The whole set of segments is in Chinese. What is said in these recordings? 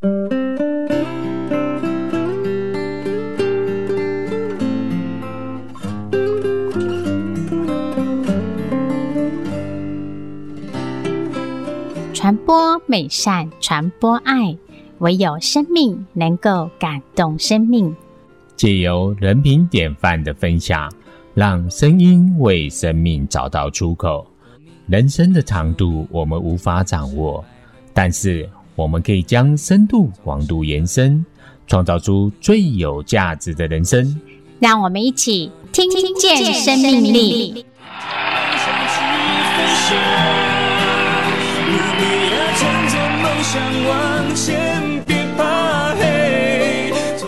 传播美善，传播爱，唯有生命能够感动生命。借由人品典范的分享，让声音为生命找到出口。人生的长度我们无法掌握，但是我们可以将深度、广度延伸，创造出最有价值的人生。让我们一起听见生命力。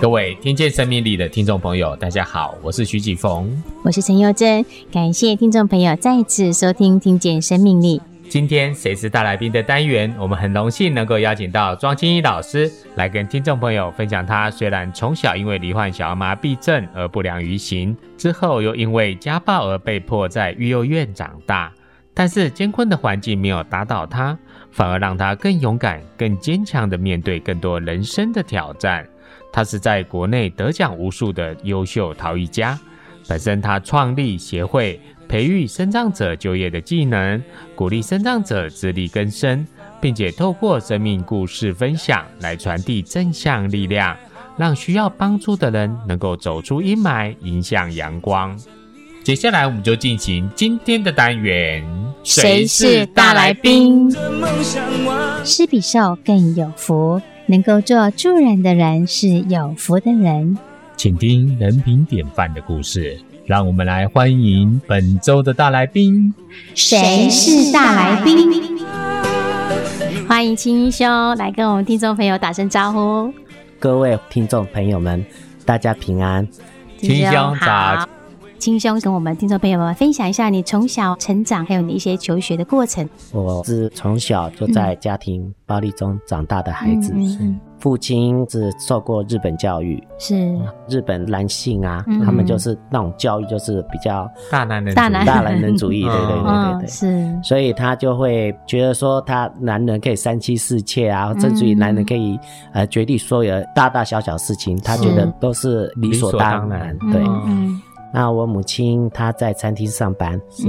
各位听见生命力的听众朋友，大家好，我是徐启逢，我是陈幼珍，感谢听众朋友再次收听《听见生命力》。今天谁是大来宾的单元，我们很荣幸能够邀请到庄青怡老师来跟听众朋友分享。他虽然从小因为罹患小儿麻痹症而不良于行，之后又因为家暴而被迫在育幼院长大，但是艰困的环境没有打倒他，反而让他更勇敢、更坚强地面对更多人生的挑战。他是在国内得奖无数的优秀陶艺家，本身他创立协会，培育生障者就业的技能，鼓励生障者自力更生，并且透过生命故事分享来传递正向力量，让需要帮助的人能够走出阴霾，迎向阳光。接下来我们就进行今天的单元，谁是大来宾？施比受更有福。能够做助人的人是有福的人，请听人品典范的故事。让我们来欢迎本周的大来宾。谁是大来宾？欢迎青衣兄来跟我们听众朋友打声招呼。各位听众朋友们，大家平安。青衣兄好。青兄跟我们听众朋友们分享一下你从小成长，还有你一些求学的过程。我是从小就在家庭暴力中长大的孩子，嗯嗯、父亲是受过日本教育，是。日本男性啊，嗯、他们就是那种教育就是比较大男人、大男大男人主义，对对对对对，嗯、是，所以他就会觉得说，他男人可以三妻四妾啊，甚至于男人可以呃决定所有大大小小事情，他觉得都是理所当然，对。嗯那我母亲她在餐厅上班，是，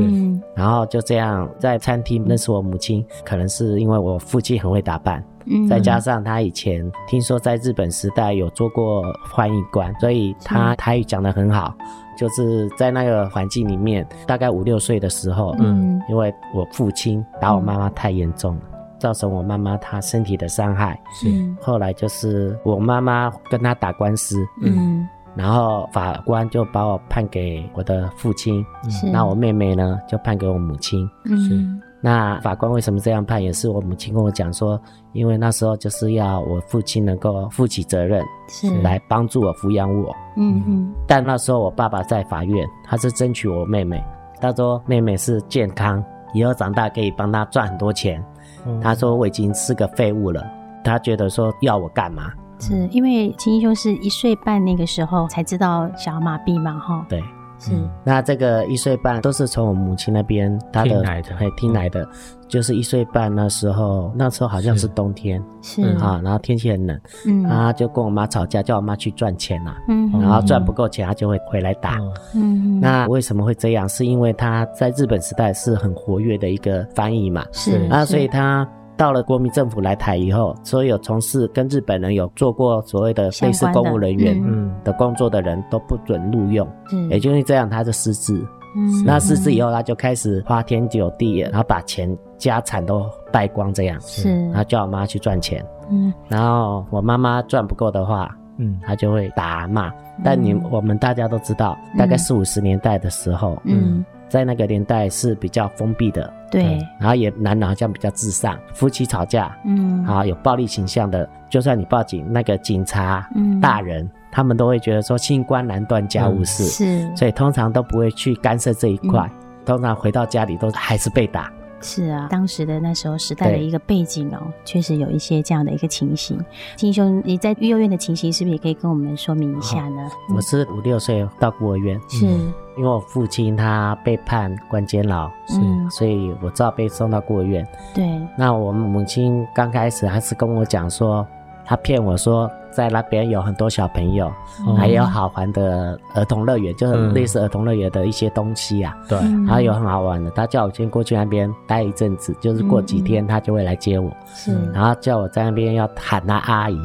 然后就这样在餐厅认识我母亲，可能是因为我父亲很会打扮，嗯，再加上他以前听说在日本时代有做过翻译官，所以他台语讲得很好，就是在那个环境里面，大概五六岁的时候，嗯，因为我父亲打我妈妈太严重了，造成我妈妈她身体的伤害，是，后来就是我妈妈跟他打官司，嗯。然后法官就把我判给我的父亲，那我妹妹呢就判给我母亲。嗯那法官为什么这样判？也是我母亲跟我讲说，因为那时候就是要我父亲能够负起责任，是来帮助我抚养我。嗯嗯。但那时候我爸爸在法院，他是争取我妹妹。他说妹妹是健康，以后长大可以帮他赚很多钱。嗯、他说我已经是个废物了，他觉得说要我干嘛？是因为秦英兄是一岁半那个时候才知道小儿麻痹嘛，哈。对，是。那这个一岁半都是从我母亲那边他的听来的，嘿，听来的，就是一岁半那时候，那时候好像是冬天，是啊，然后天气很冷，嗯，他就跟我妈吵架，叫我妈去赚钱呐，嗯，然后赚不够钱，他就会回来打，嗯，那为什么会这样？是因为他在日本时代是很活跃的一个翻译嘛，是啊，所以他。到了国民政府来台以后，所有从事跟日本人有做过所谓的类似公务人员的工作的人都不准录用，嗯，也就是这样，他就失职。嗯，那失职以后，他就开始花天酒地，然后把钱家产都败光，这样。是，然后叫我妈去赚钱，嗯，然后我妈妈赚不够的话，嗯，他就会打骂。但你我们大家都知道，大概四五十年代的时候，嗯。在那个年代是比较封闭的，对，然后也男人好像比较至上，夫妻吵架，嗯，啊，有暴力倾向的，就算你报警，那个警察，嗯，大人，他们都会觉得说清官难断家务事，嗯，是，所以通常都不会去干涉这一块，嗯，通常回到家里都还是被打。是啊，当时的那时候时代的一个背景哦，确实有一些这样的一个情形。金兄，你在育幼院的情形是不是也可以跟我们说明一下呢？哦、我是五六岁到孤儿院，是、嗯、因为我父亲他被判关监牢，是，所以我只好被送到孤儿院。对，那我们母亲刚开始还是跟我讲说，他骗我说在那边有很多小朋友，嗯、还有好玩的儿童乐园，就是类似儿童乐园的一些东西啊。对、嗯，还有很好玩的，他叫我先过去那边待一阵子，就是过几天他就会来接我。是、嗯，然后叫我在那边要喊他阿姨，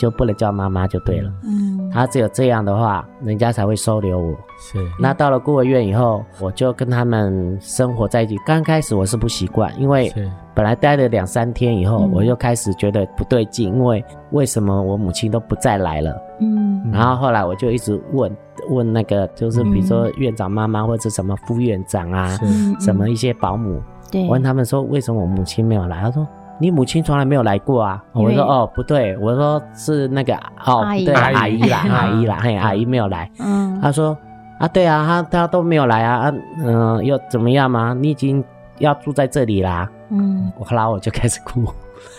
就不能叫妈妈就对了。嗯，他只有这样的话，人家才会收留我。是，那到了孤儿院以后，我就跟他们生活在一起。刚开始我是不习惯，因为本来待了两三天以后，我就开始觉得不对劲，因为为什么我母亲都不再来了？嗯，然后后来我就一直问问那个，就是比如说院长妈妈或者什么副院长啊，什么一些保姆，对，问他们说为什么我母亲没有来？他说你母亲从来没有来过啊。我说哦不对，我说是那个哦对阿姨啦阿姨啦嘿阿姨没有来。嗯，他说。啊，对啊，他他都没有来啊，啊，嗯、呃，又怎么样吗？你已经要住在这里啦。嗯，我后来我就开始哭，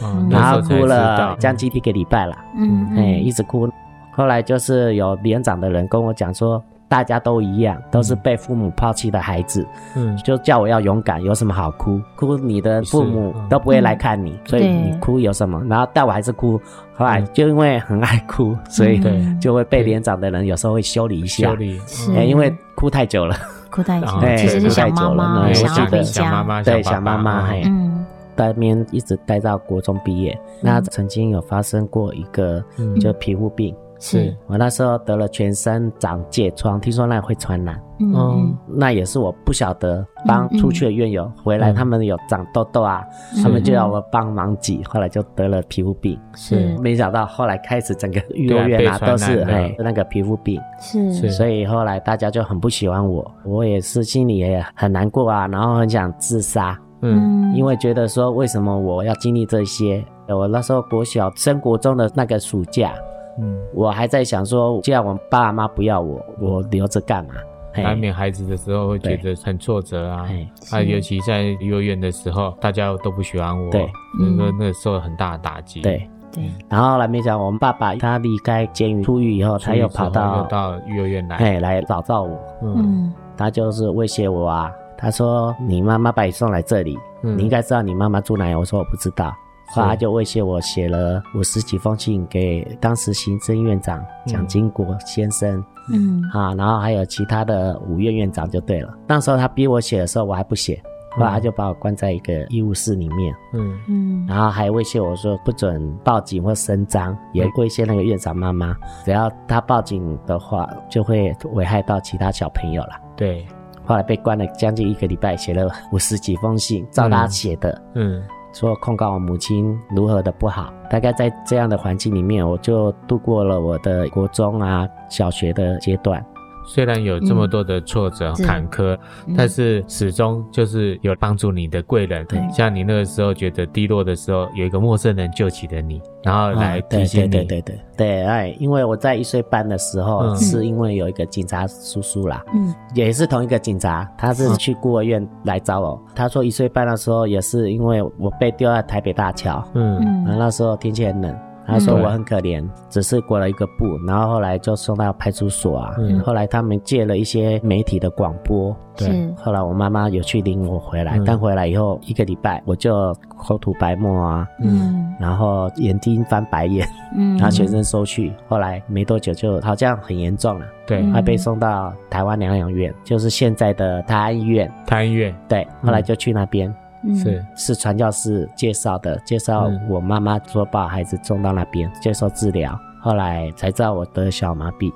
嗯、然后哭了将近一个礼拜了。嗯，哎，一直哭。后来就是有连长的人跟我讲说。大家都一样，都是被父母抛弃的孩子，嗯，就叫我要勇敢，有什么好哭？哭你的父母都不会来看你，所以你哭有什么？然后但我还是哭，后来就因为很爱哭，所以就会被连长的人有时候会修理一下，修理，哎，因为哭太久了，哭太久，其实是想妈妈，想要回家，对，想妈妈，嘿，嗯，在那边一直待到国中毕业，那曾经有发生过一个，就皮肤病。是。我那时候得了全身长疥疮，听说那会传染，嗯，那也是我不晓得，帮出去的院友回来，他们有长痘痘啊，他们就要我帮忙挤，后来就得了皮肤病，是。没想到后来开始整个幼儿园啊都是哎那个皮肤病，是，所以后来大家就很不喜欢我，我也是心里也很难过啊，然后很想自杀，嗯，因为觉得说为什么我要经历这些？我那时候国小升国中的那个暑假。嗯，我还在想说，既然我爸妈不要我，我留着干嘛？难免孩子的时候会觉得很挫折啊。啊，尤其在幼儿园的时候，大家都不喜欢我，对，那个那个受了很大的打击。对对。然后后来没想，我们爸爸他离开监狱出狱以后，他又跑到到幼儿园来，哎，来找到我。嗯，他就是威胁我啊，他说：“你妈妈把你送来这里，你应该知道你妈妈住哪里。”我说：“我不知道。”后来他就威胁我，写了五十几封信给当时行政院长蒋经国先生，嗯，啊，然后还有其他的五院院长就对了。那时候他逼我写的时候，我还不写，后来他就把我关在一个医务室里面，嗯。嗯，然后还威胁我说不准报警或声张，也威胁那个院长妈妈，只要他报警的话，就会危害到其他小朋友了。对，后来被关了将近一个礼拜，写了五十几封信，照他写的，嗯。嗯说控告我母亲如何的不好，大概在这样的环境里面，我就度过了我的国中啊、小学的阶段。虽然有这么多的挫折、嗯、坎坷，但是始终就是有帮助你的贵人。对、嗯，像你那个时候觉得低落的时候，有一个陌生人救起了你，然后来提醒你。对对对对对，哎，因为我在一岁半的时候，嗯、是因为有一个警察叔叔啦，嗯，也是同一个警察，他是去孤儿院来找我。嗯、他说一岁半的时候，也是因为我被丢在台北大桥，嗯，然后那时候天气很冷。他说我很可怜，只是裹了一个布，然后后来就送到派出所啊。嗯、后来他们借了一些媒体的广播，对。后来我妈妈有去领我回来，嗯、但回来以后一个礼拜，我就口吐白沫啊，嗯，然后眼睛翻白眼，嗯，然后全身抽搐。后来没多久就好像很严重了，对，还被送到台湾疗养院，就是现在的泰安医院。泰安医院，对，后来就去那边。是是传教士介绍的，介绍我妈妈说把孩子送到那边接受治疗，后来才知道我得小麻痹，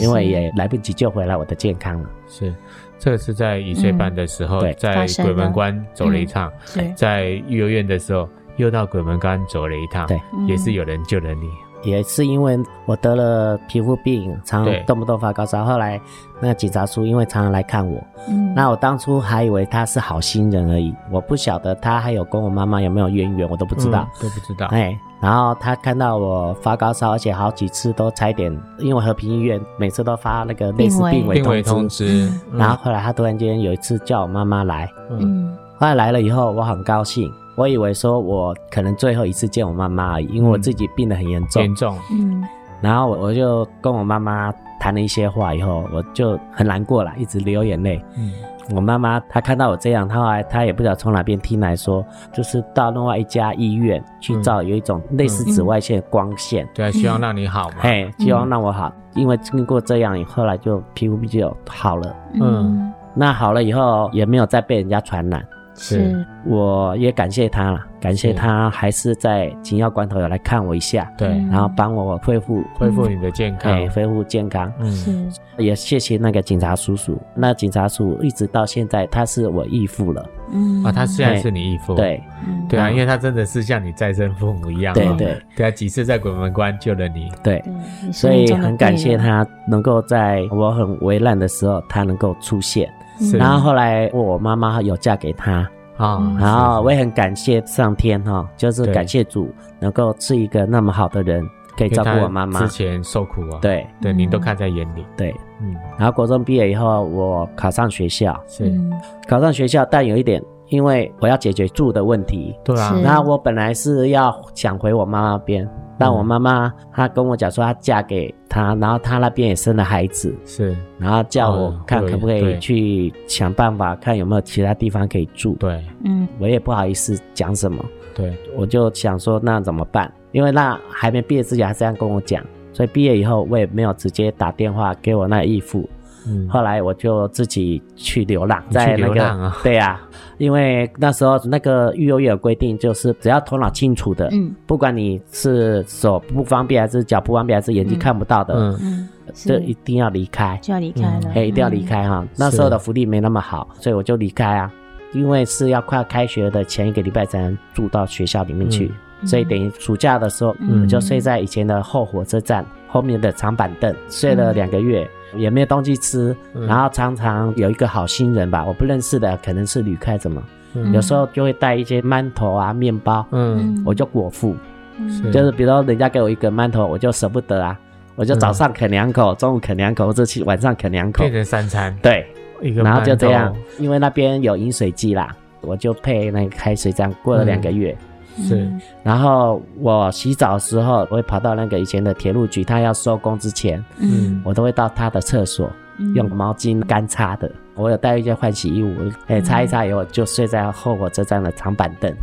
因为也来不及救回来我的健康了。是，这个是在一岁半的时候，在鬼门关走了一趟，在幼儿园的时候又到鬼门关走了一趟，对，也是有人救了你。也是因为我得了皮肤病，常动不动发高烧。后来那个警察叔因为常常来看我，嗯，那我当初还以为他是好心人而已，我不晓得他还有跟我妈妈有没有渊源，我都不知道，嗯、都不知道。哎，然后他看到我发高烧，而且好几次都差一点，因为和平医院每次都发那个类似病危通知，病危通知，嗯、然后后来他突然间有一次叫我妈妈来，嗯，后来来了以后我很高兴。我以为说，我可能最后一次见我妈妈而已，因为我自己病得很严重。严重。嗯。然后我我就跟我妈妈谈了一些话以后，我就很难过了，一直流眼泪。嗯。我妈妈她看到我这样，她后来她也不知道从哪边听来说，就是到另外一家医院去照，有一种类似紫外线光线，嗯、对，希望让你好嘛，嘿，希望让我好，嗯、因为经过这样以，后来就皮肤就好了，嗯，那好了以后也没有再被人家传染。是，我也感谢他了，感谢他还是在紧要关头有来看我一下，对，然后帮我恢复恢复你的健康，哎，恢复健康，嗯，也谢谢那个警察叔叔，那警察叔叔一直到现在他是我义父了，嗯。啊，他现在是你义父，对，对啊，因为他真的是像你再生父母一样，对对，对。啊，几次在鬼门关救了你，对，所以很感谢他能够在我很危难的时候他能够出现。然后后来我妈妈有嫁给他啊，然后我也很感谢上天哈，就是感谢主能够是一个那么好的人，可以照顾我妈妈。之前受苦啊，对。对，您都看在眼里。对，嗯。然后国中毕业以后，我考上学校，是。考上学校，但有一点，因为我要解决住的问题，对啊。然后我本来是要想回我妈妈那边。但我妈妈她跟我讲说，她嫁给他，然后他那边也生了孩子，是，然后叫我看可不可以去想办法，看有没有其他地方可以住。对，嗯，我也不好意思讲什么。对，我就想说那怎么办？因为那还没毕业之前，他这样跟我讲，所以毕业以后我也没有直接打电话给我那义父。嗯，后来我就自己去流浪，在那个，啊、对呀、啊，因为那时候那个育幼院有规定，就是只要头脑清楚的，嗯，不管你是手不方便还是脚不方便还是眼睛看不到的，嗯。嗯，就一定要离开，就要离开了，哎，一定要离开哈。那时候的福利没那么好，所以我就离开啊，因为是要快要开学的前一个礼拜才能住到学校里面去，嗯、所以等于暑假的时候，嗯，我就睡在以前的后火车站后面的长板凳，睡了两个月。也没有东西吃，然后常常有一个好心人吧，我不认识的，可能是旅客，什么，有时候就会带一些馒头啊、面包，嗯，我就果腹，就是比如说人家给我一个馒头，我就舍不得啊，我就早上啃两口，中午啃两口，或者去晚上啃两口，变成三餐，对，然后就这样，因为那边有饮水机啦，我就配那个开水，这样过了两个月。是，然后我洗澡的时候，我会跑到那个以前的铁路局，他要收工之前，嗯，我都会到他的厕所，用毛巾干擦的。我有带一件换洗衣物，哎，擦一擦以后就睡在后火车站的长板凳。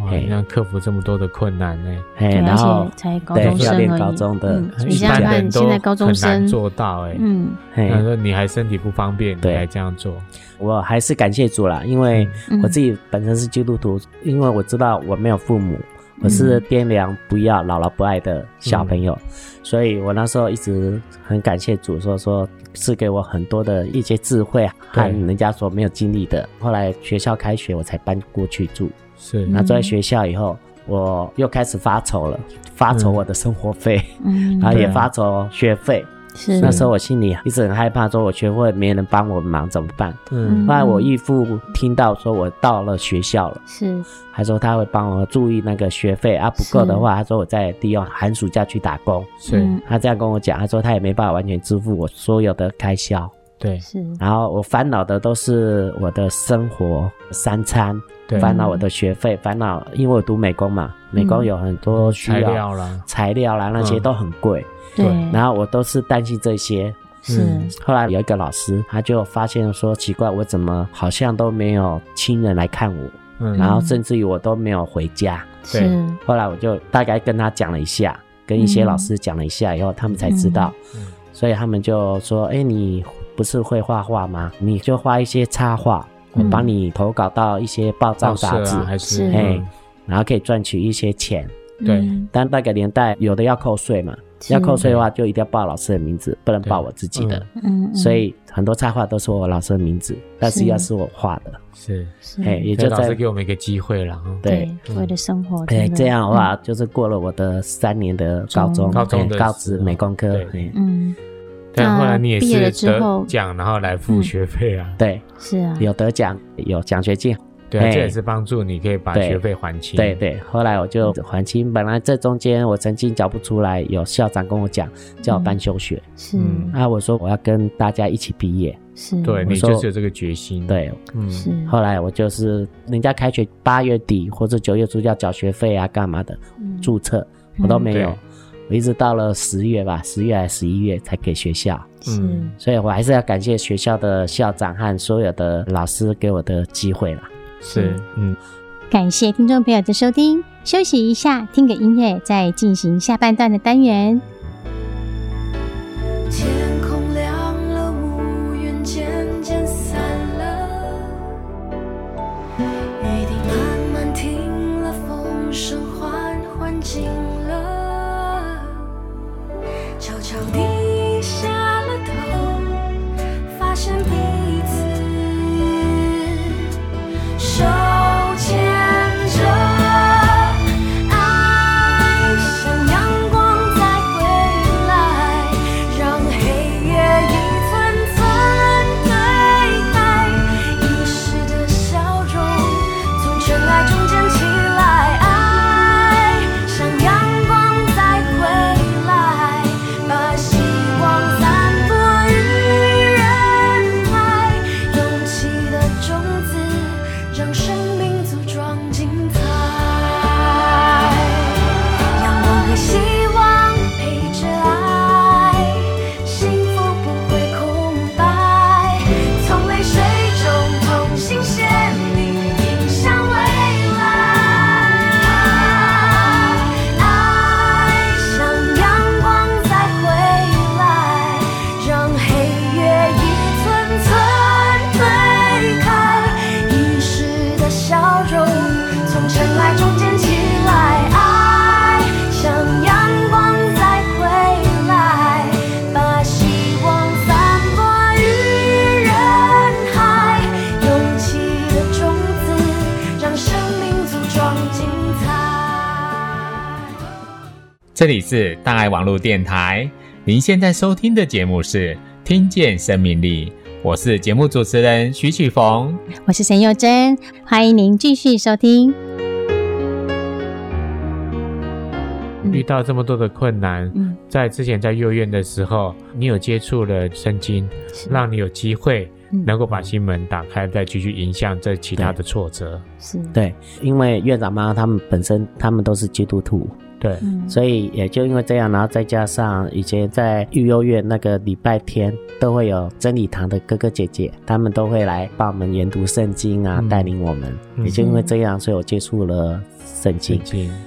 哇，你要克服这么多的困难呢？哎，然后才高中生而已，高中的，你想想看，现在高中生。很难做到哎，嗯，他说你还身体不方便，你还这样做。我还是感谢主啦，因为我自己本身是基督徒，嗯、因为我知道我没有父母，我是爹娘不要、姥姥不爱的小朋友，嗯、所以我那时候一直很感谢主，说说赐给我很多的一些智慧和人家所没有经历的。对后来学校开学，我才搬过去住。是，那住在学校以后，我又开始发愁了，发愁我的生活费，嗯、然后也发愁学费。是那时候我心里一直很害怕，说我学会没人帮我忙怎么办？嗯，后来我义父听到说我到了学校了，是，还说他会帮我注意那个学费啊，不够的话，他说我再利用寒暑假去打工。是，他这样跟我讲，他说他也没办法完全支付我所有的开销。对，是。然后我烦恼的都是我的生活三餐，对，烦恼我的学费，烦恼因为我读美工嘛，美工有很多需要材料啦，材料啦那些都很贵。对，然后我都是担心这些，是。后来有一个老师，他就发现说奇怪，我怎么好像都没有亲人来看我，嗯，然后甚至于我都没有回家。对，后来我就大概跟他讲了一下，跟一些老师讲了一下以后，他们才知道，所以他们就说：“哎，你不是会画画吗？你就画一些插画，我帮你投稿到一些报章杂志，还是哎，然后可以赚取一些钱。对，但那个年代有的要扣税嘛。”要扣税的话，就一定要报老师的名字，不能报我自己的。嗯，所以很多插画都是我老师的名字，但是要是我画的。是，哎，也就老师给我们一个机会了。对，为了生活。哎，这样的话就是过了我的三年的高中，高中高职美工科。嗯，但后来你也是得奖，然后来付学费啊？对，是啊，有得奖，有奖学金。对，这也是帮助你可以把学费还清。对对，后来我就还清。本来这中间我曾经缴不出来，有校长跟我讲，叫我办休学。是，啊，我说我要跟大家一起毕业。是，对，你就是有这个决心。对，嗯。是。后来我就是人家开学八月底或者九月初要缴学费啊，干嘛的，注册我都没有。我一直到了十月吧，十月还是十一月才给学校。嗯，所以我还是要感谢学校的校长和所有的老师给我的机会啦。是，嗯，感谢听众朋友的收听，休息一下，听个音乐，再进行下半段的单元。是大爱网络电台，您现在收听的节目是《听见生命力》，我是节目主持人徐启逢，我是沈幼珍，欢迎您继续收听。遇到这么多的困难，嗯，在之前在幼儿园的时候，你有接触了圣经，让你有机会能够把心门打开，再继续迎向这其他的挫折。是对，因为院长妈妈他们本身他们都是基督徒。对，所以也就因为这样，然后再加上以前在育幼院那个礼拜天都会有真理堂的哥哥姐姐，他们都会来帮我们研读圣经啊，带领我们。也就因为这样，所以我接触了圣经，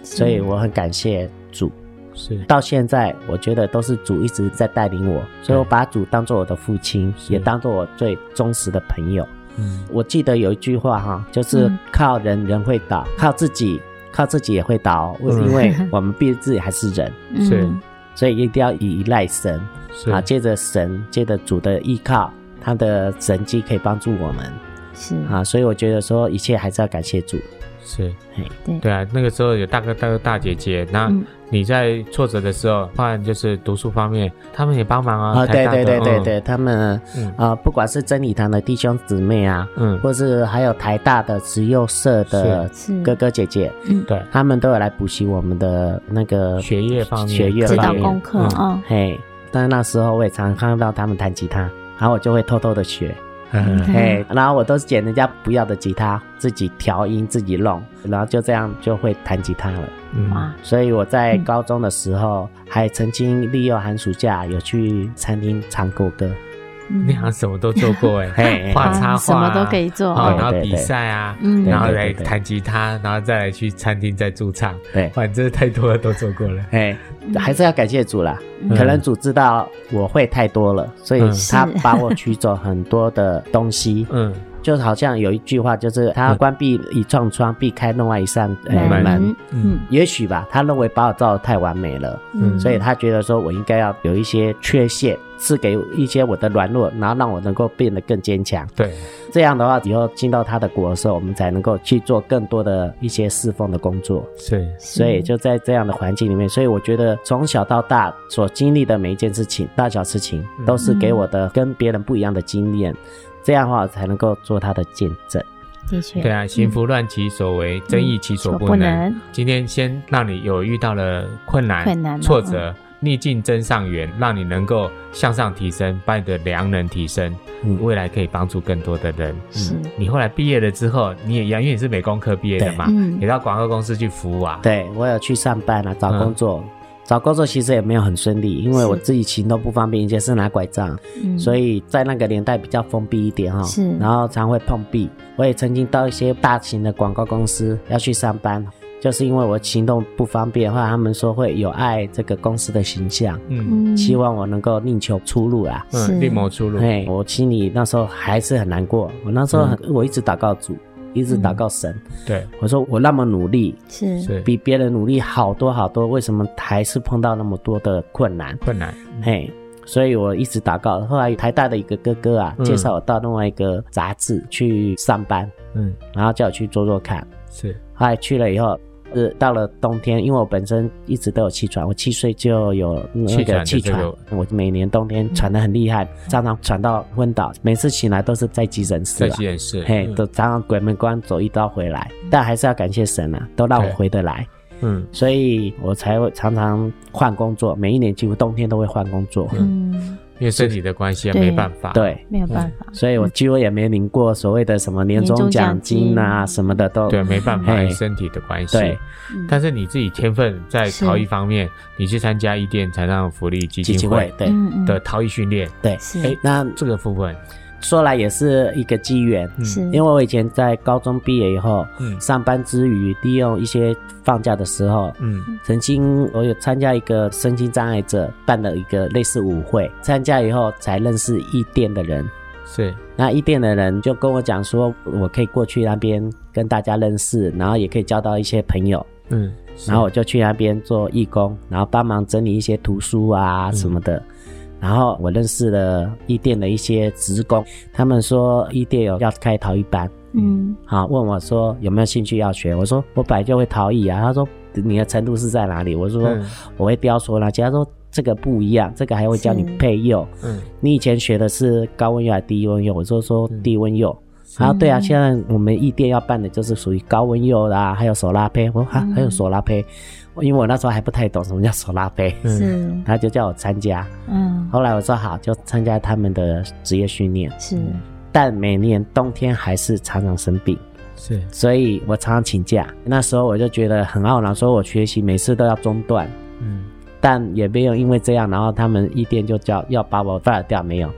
所以我很感谢主。是，到现在我觉得都是主一直在带领我，所以我把主当做我的父亲，也当做我最忠实的朋友。嗯，我记得有一句话哈，就是靠人人会倒，靠自己。靠自己也会倒，为因为 我们毕竟自己还是人，是，所以一定要依赖神，啊，借着神，借着主的依靠，他的神迹可以帮助我们，是。啊，所以我觉得说一切还是要感谢主，是，对。对啊，那个时候有大哥大哥大姐姐，那你在挫折的时候，当然就是读书方面，他们也帮忙啊，啊，对对对对对，他们啊，不管是真理堂的弟兄姊妹啊，嗯，或是还有台大的慈幼社的哥哥姐姐，嗯，对，他们都有来补习我们的那个学业方面，学业方面。功课啊，嘿，但是那时候我也常常看到他们弹吉他，然后我就会偷偷的学。嘿，然后我都是捡人家不要的吉他，自己调音，自己弄，然后就这样就会弹吉他了。哇！所以我在高中的时候，还曾经利用寒暑假有去餐厅唱过歌。你好像什么都做过哎，画插画，什么都可以做。然后比赛啊，然后来弹吉他，然后再来去餐厅再驻唱。对，反正太多了，都做过了。哎，还是要感谢主啦。可能主知道我会太多了，所以他把我取走很多的东西。嗯。就好像有一句话，就是他关闭一扇窗，避开另外一扇门。嗯，也许吧，他认为把我造的太完美了，嗯，所以他觉得说我应该要有一些缺陷，赐给一些我的软弱，然后让我能够变得更坚强。对，这样的话，以后进到他的国的时候，我们才能够去做更多的一些侍奉的工作。是，所以就在这样的环境里面，所以我觉得从小到大所经历的每一件事情，大小事情，都是给我的跟别人不一样的经验。这样的话才能够做他的见证。的确，对啊，行拂乱其所为，争议其所不能。今天先让你有遇到了困难、困难、挫折，逆境增上缘，让你能够向上提升，把你的良能提升，未来可以帮助更多的人。是。你后来毕业了之后，你也一样，因为你是美工科毕业的嘛，也到广告公司去服务啊。对，我有去上班啊，找工作。找工作其实也没有很顺利，因为我自己行动不方便，以前是拿拐杖，嗯，所以在那个年代比较封闭一点哈。是，然后常会碰壁。我也曾经到一些大型的广告公司要去上班，就是因为我行动不方便，后来他们说会有碍这个公司的形象，嗯，希望我能够另求出路啦，嗯，另谋出路。对，我心里那时候还是很难过，我那时候很，嗯，我一直祷告主。一直祷告神，嗯、对。我说：“我那么努力，是。比别人努力好多好多，为什么还是碰到那么多的困难？困难，嘿，所以我一直祷告。后来台大的一个哥哥啊，嗯、介绍我到另外一个杂志去上班，嗯，然后叫我去做做看，是，后来去了以后。”是到了冬天，因为我本身一直都有气喘，我七岁就有那个气喘，我每年冬天喘得很厉害，常常喘到昏倒，每次醒来都是在急诊室，在急诊室，嘿，都常常鬼门关走一刀回来，但还是要感谢神啊，都让我回得来，嗯，所以我才会常常换工作，每一年几乎冬天都会换工作，嗯。因为身体的关系啊，没办法，对，没有办法，所以我几乎也没领过所谓的什么年终奖金啊，什么的都对，没办法，身体的关系。对，但是你自己天分在陶艺方面，你去参加伊甸残障福利基金会对。的陶艺训练，对，哎，那这个部分。说来也是一个机缘，是。因为我以前在高中毕业以后，嗯，上班之余利用一些放假的时候，嗯，曾经我有参加一个身心障碍者办了一个类似舞会，参加以后才认识伊甸的人，是。那伊甸的人就跟我讲说，我可以过去那边跟大家认识，然后也可以交到一些朋友，嗯，然后我就去那边做义工，然后帮忙整理一些图书啊什么的。嗯然后我认识了一店的一些职工，他们说一店有要开陶艺班，嗯，好，问我说有没有兴趣要学，我说我本来就会陶艺啊，他说你的程度是在哪里？我说我会雕塑那，其他说这个不一样，这个还会教你配釉，嗯，你以前学的是高温釉还是低温釉？我就说低温釉，然后对啊，现在我们艺店要办的就是属于高温釉啦，还有手拉胚，我说哈还有手拉胚。因为我那时候还不太懂什么叫手拉胚，是，他就叫我参加，嗯，后来我说好，就参加他们的职业训练，是，但每年冬天还是常常生病，是，所以我常常请假。那时候我就觉得很懊恼，说我学习每次都要中断，嗯，但也没有因为这样，然后他们一店就叫要把我 fire 掉，没有，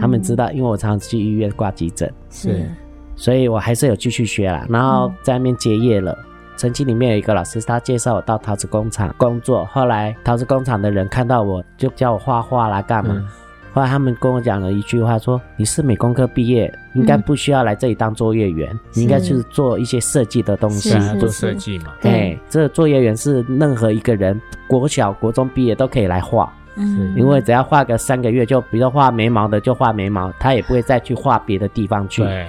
他们知道，因为我常常去医院挂急诊，是，所以我还是有继续学啦，然后在那边结业了。曾经里面有一个老师，他介绍我到陶瓷工厂工作。后来陶瓷工厂的人看到我就叫我画画啦，干嘛？嗯、后来他们跟我讲了一句话，说：“你是美工科毕业，应该不需要来这里当作业员，嗯、你应该就是做一些设计的东西，做设计嘛。”对，这个作业员是任何一个人国小、国中毕业都可以来画。嗯，因为只要画个三个月，就比如画眉毛的就画眉毛，他也不会再去画别的地方去。对，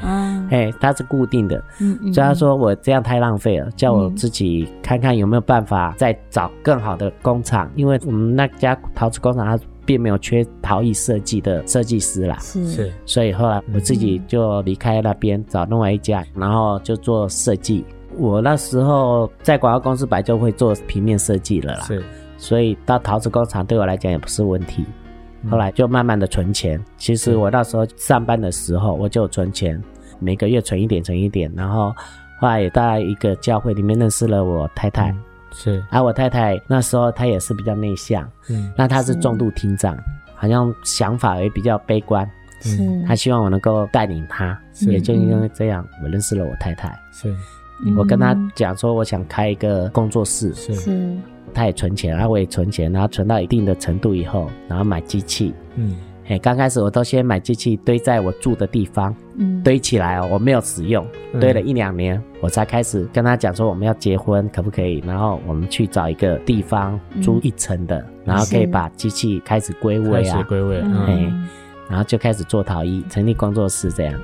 哎，他是固定的。嗯嗯。所以他说我这样太浪费了，叫我自己看看有没有办法再找更好的工厂，因为我们那家陶瓷工厂它并没有缺陶艺设计的设计师啦。是是。所以后来我自己就离开那边，找另外一家，然后就做设计。我那时候在广告公司本来就会做平面设计了啦。是。所以到陶瓷工厂对我来讲也不是问题，后来就慢慢的存钱。其实我那时候上班的时候我就存钱，每个月存一点存一点，然后后来也在一个教会里面认识了我太太，是，而我太太那时候她也是比较内向，嗯，那她是重度听障，好像想法也比较悲观，是，她希望我能够带领她，也就因为这样我认识了我太太，是，我跟他讲说我想开一个工作室，是。他也存钱，然后我也存钱，然后存到一定的程度以后，然后买机器。嗯，哎，刚开始我都先买机器堆在我住的地方，嗯，堆起来哦，我没有使用，堆了一两年，嗯、我才开始跟他讲说我们要结婚，可不可以？然后我们去找一个地方租一层的，嗯、然后可以把机器开始归位啊，归位，嗯，嘿，然后就开始做陶艺，成立工作室这样。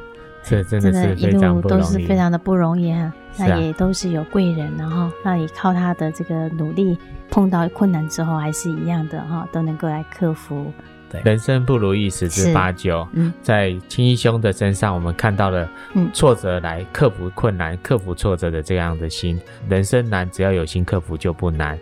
这真的是非常不容易，都是非常的不容易啊。那也都是有贵人，然后那也靠他的这个努力，碰到困难之后还是一样的哈，都能够来克服。对，人生不如意十之八九，嗯，在青衣兄的身上，我们看到了挫折来克服困难、克服挫折的这样的心。人生难，只要有心克服就不难。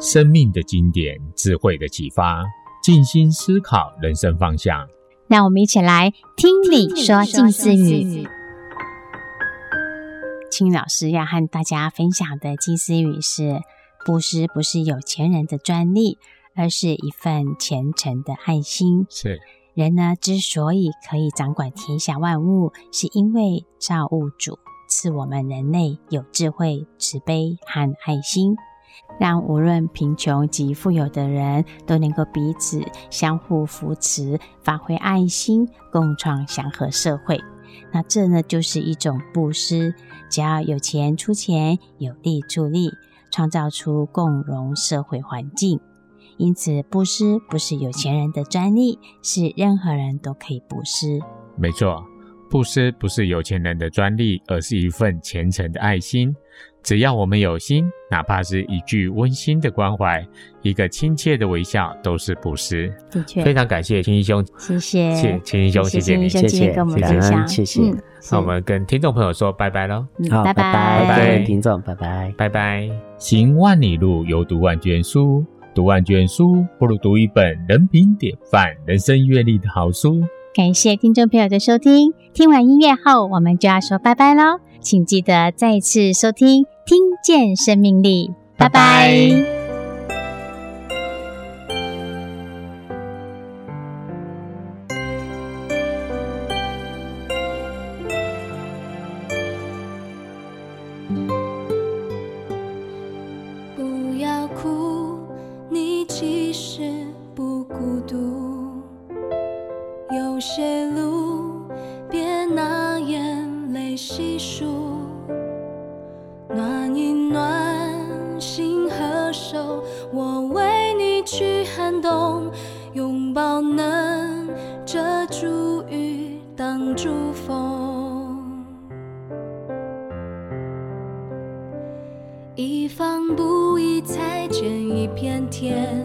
生命的经典，智慧的启发，静心思考人生方向。让我们一起来听你说静思语。青老师要和大家分享的静思语是：布施不是有钱人的专利，而是一份虔诚的爱心。是人呢，之所以可以掌管天下万物，是因为造物主赐我们人类有智慧、慈悲和爱心，让无论贫穷及富有的人都能够彼此相互扶持，发挥爱心，共创祥和社会。那这呢，就是一种布施。只要有钱出钱，有力出力，创造出共荣社会环境。因此，布施不是有钱人的专利，是任何人都可以布施。没错，布施不是有钱人的专利，而是一份虔诚的爱心。只要我们有心，哪怕是一句温馨的关怀，一个亲切的微笑，都是布施。的确，非常感谢青衣兄，谢谢，谢青衣兄，谢谢你，谢谢跟我们分享，谢谢。嗯、那我们跟听众朋友说拜拜喽，好，拜拜，拜拜，听众，拜拜，拜拜。行万里路，犹读万卷书，读万卷书不如读一本人品典范、人生阅历的好书。感谢听众朋友的收听，听完音乐后，我们就要说拜拜喽。请记得再次收听，听见生命力，拜拜。拜拜。不要哭，你其实不孤独。有些路，别拿眼泪细数。暖一暖心和手，我为你去寒冬，拥抱能遮住雨，挡住风。一方布衣裁剪一片天，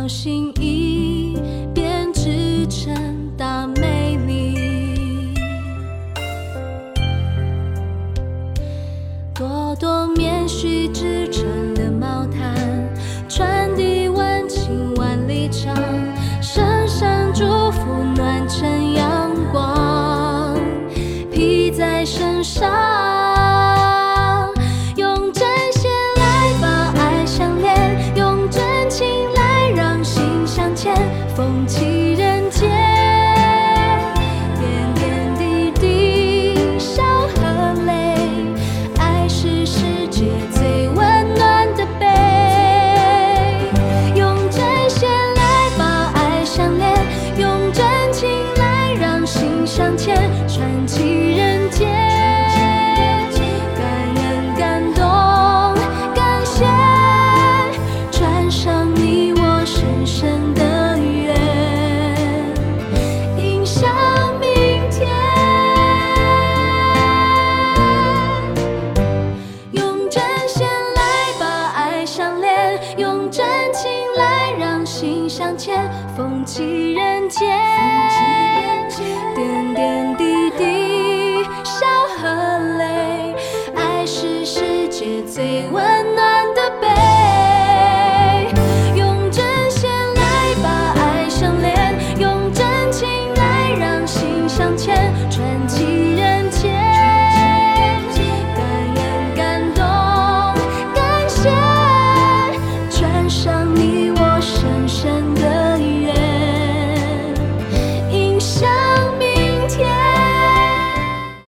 小心翼翼。